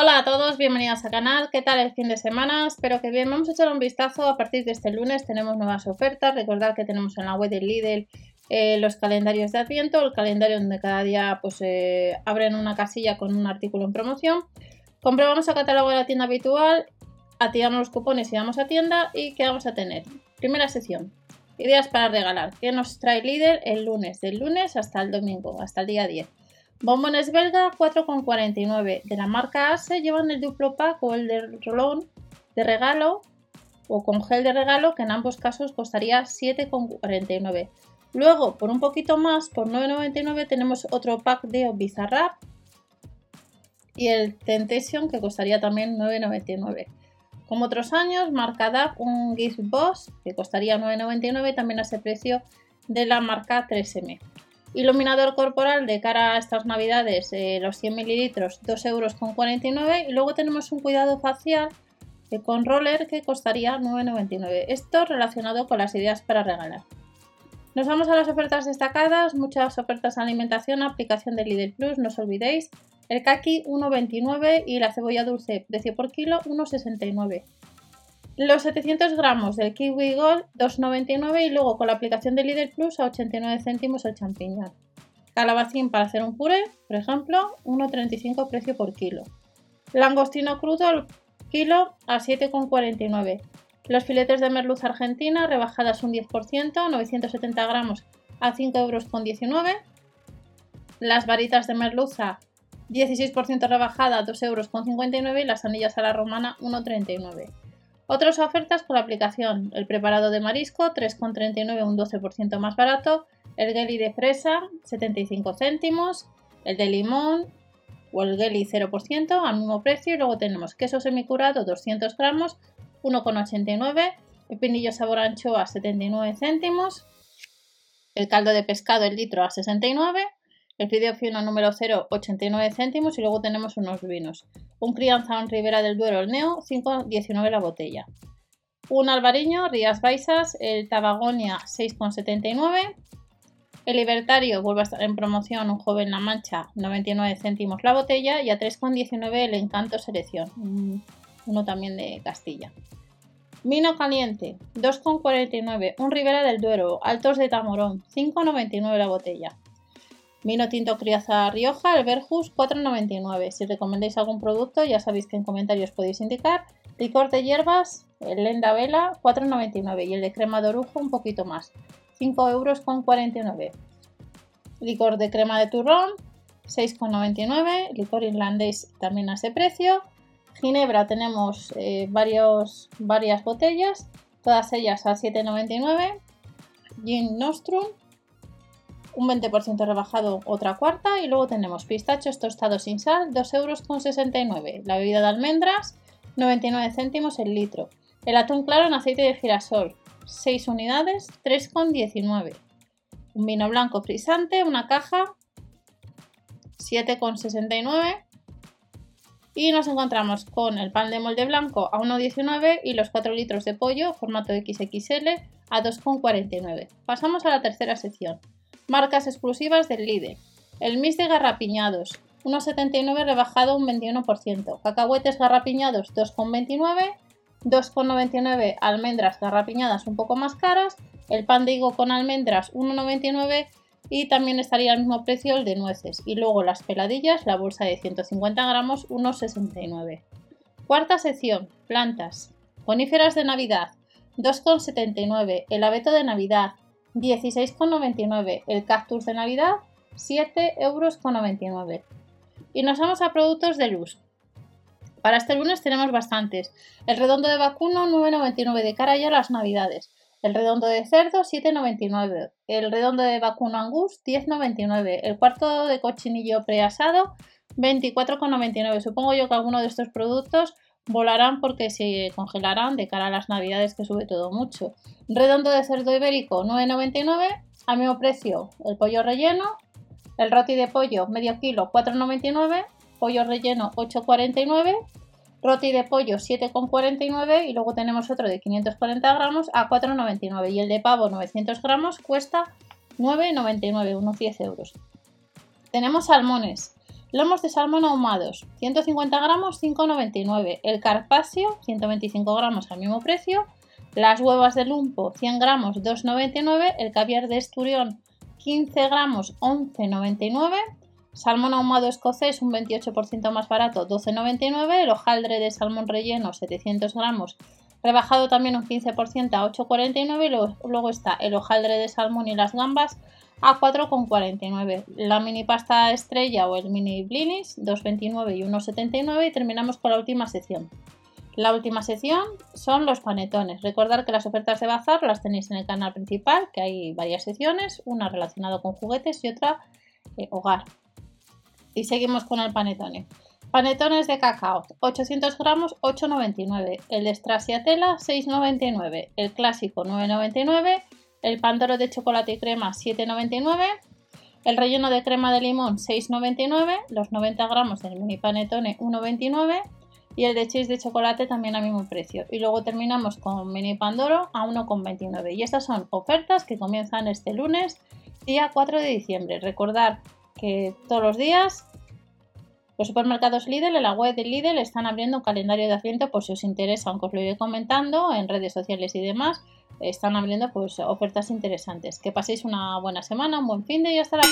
Hola a todos, bienvenidos al canal. ¿Qué tal el fin de semana? Espero que bien. Vamos a echar un vistazo. A partir de este lunes tenemos nuevas ofertas. Recordad que tenemos en la web del Lidl eh, los calendarios de Adviento, el calendario donde cada día pues eh, abren una casilla con un artículo en promoción. Comprobamos el catálogo de la tienda habitual, activamos los cupones y vamos a tienda y ¿qué vamos a tener? Primera sección, ideas para regalar. ¿Qué nos trae Lidl el lunes? Del lunes hasta el domingo, hasta el día 10. Bombones belga 4,49. De la marca ASE llevan el duplo pack o el de rolón de regalo o con gel de regalo que en ambos casos costaría 7,49. Luego, por un poquito más, por 9,99 tenemos otro pack de Bizarrap y el Temptation que costaría también 9,99. Como otros años, marca DAP un Gift Boss que costaría 9,99 también a ese precio de la marca 3M. Iluminador corporal de cara a estas navidades, eh, los 100 mililitros, 2,49 euros. Y luego tenemos un cuidado facial eh, con roller que costaría 9,99. Esto relacionado con las ideas para regalar. Nos vamos a las ofertas destacadas, muchas ofertas de alimentación, aplicación de Lidl Plus, no os olvidéis. El kaki 1,29 y la cebolla dulce, precio por kilo 1,69. Los 700 gramos del Kiwi Gold 2,99 y luego con la aplicación de Lidl Plus a 89 céntimos el champiñón. Calabacín para hacer un puré, por ejemplo, 1,35 precio por kilo. Langostino crudo al kilo a 7,49. Los filetes de merluza argentina rebajadas un 10%, 970 gramos a 5,19 euros. Las varitas de merluza 16% rebajada, 2,59 euros y las anillas a la romana 1,39 otras ofertas con la aplicación, el preparado de marisco 3,39 un 12% más barato, el geli de fresa 75 céntimos, el de limón o el geli 0% al mismo precio. Y luego tenemos queso semicurado 200 gramos 1,89, el pinillo sabor anchoa 79 céntimos, el caldo de pescado el litro a 69 el fideo fino número 0, 89 céntimos y luego tenemos unos vinos. Un crianza en Ribera del Duero, el Neo, 5,19 la botella. Un albariño, Rías Baixas, el Tabagonia, 6,79. El Libertario vuelve a estar en promoción, un joven La Mancha, 99 céntimos la botella. Y a 3,19 el Encanto Selección, uno también de Castilla. Vino caliente, 2,49. Un Ribera del Duero, Altos de Tamorón, 5,99 la botella. Vino tinto Criaza Rioja, el Verjus 4,99. Si recomendáis algún producto, ya sabéis que en comentarios podéis indicar. Licor de hierbas, el Lenda Vela 4,99 y el de crema de orujo un poquito más, 5 euros con 49. Licor de crema de turrón 6,99. Licor irlandés también a ese precio. Ginebra tenemos eh, varios, varias botellas, todas ellas a 7,99. Gin Nostrum un 20% rebajado otra cuarta y luego tenemos pistachos tostados sin sal 2,69 euros. La bebida de almendras 99 céntimos el litro. El atún claro en aceite de girasol 6 unidades 3,19. Un vino blanco frisante, una caja 7,69. Y nos encontramos con el pan de molde blanco a 1,19 y los 4 litros de pollo formato XXL a 2,49. Pasamos a la tercera sección. Marcas exclusivas del Lidl. El mix de garrapiñados, 1,79 rebajado un 21%. Cacahuetes garrapiñados, 2,29. 2,99 almendras garrapiñadas un poco más caras. El pan de higo con almendras, 1,99. Y también estaría al mismo precio el de nueces. Y luego las peladillas, la bolsa de 150 gramos, 1,69. Cuarta sección, plantas. Coníferas de Navidad, 2,79. El abeto de Navidad, 16,99. El cactus de Navidad, 7,99 euros. Y nos vamos a productos de luz. Para este lunes tenemos bastantes. El redondo de vacuno, 9,99 de cara ya a las Navidades. El redondo de cerdo, 7,99. El redondo de vacuno angus, 10,99. El cuarto de cochinillo preasado, 24,99. Supongo yo que alguno de estos productos volarán porque se congelarán de cara a las navidades que sube todo mucho. Redondo de cerdo ibérico 9,99 al mismo precio el pollo relleno, el roti de pollo medio kilo 4,99, pollo relleno 8,49, roti de pollo 7,49 y luego tenemos otro de 540 gramos a 4,99 y el de pavo 900 gramos cuesta 9,99, unos 10 euros. Tenemos salmones Lomos de salmón ahumados, 150 gramos, 5,99. El carpaccio, 125 gramos al mismo precio. Las huevas de lumpo, 100 gramos, 2,99. El caviar de esturión, 15 gramos, 11,99. Salmón ahumado escocés, un 28% más barato, 12,99. El hojaldre de salmón relleno, 700 gramos, rebajado también un 15% a 8,49. Y luego, está el hojaldre de salmón y las gambas a 4,49. La mini pasta estrella o el mini blinis, 2,29 y 1,79. Y terminamos con la última sección. La última sección son los panetones. Recordad que las ofertas de bazar las tenéis en el canal principal, que hay varias secciones, una relacionada con juguetes y otra eh, hogar. Y seguimos con el panetone. Panetones de cacao, 800 gramos, 8,99. El de Stracciatella, 6,99. El clásico, 9,99. El pandoro de chocolate y crema, 7,99. El relleno de crema de limón, 6,99. Los 90 gramos del mini panetone, 1,29. Y el de cheese de chocolate también al mismo precio. Y luego terminamos con mini pandoro a 1,29. Y estas son ofertas que comienzan este lunes, día 4 de diciembre. Recordar que todos los días los supermercados Lidl en la web de Lidl están abriendo un calendario de asiento por si os interesa, aunque os lo iré comentando en redes sociales y demás. Están abriendo pues ofertas interesantes. Que paséis una buena semana, un buen fin de y hasta la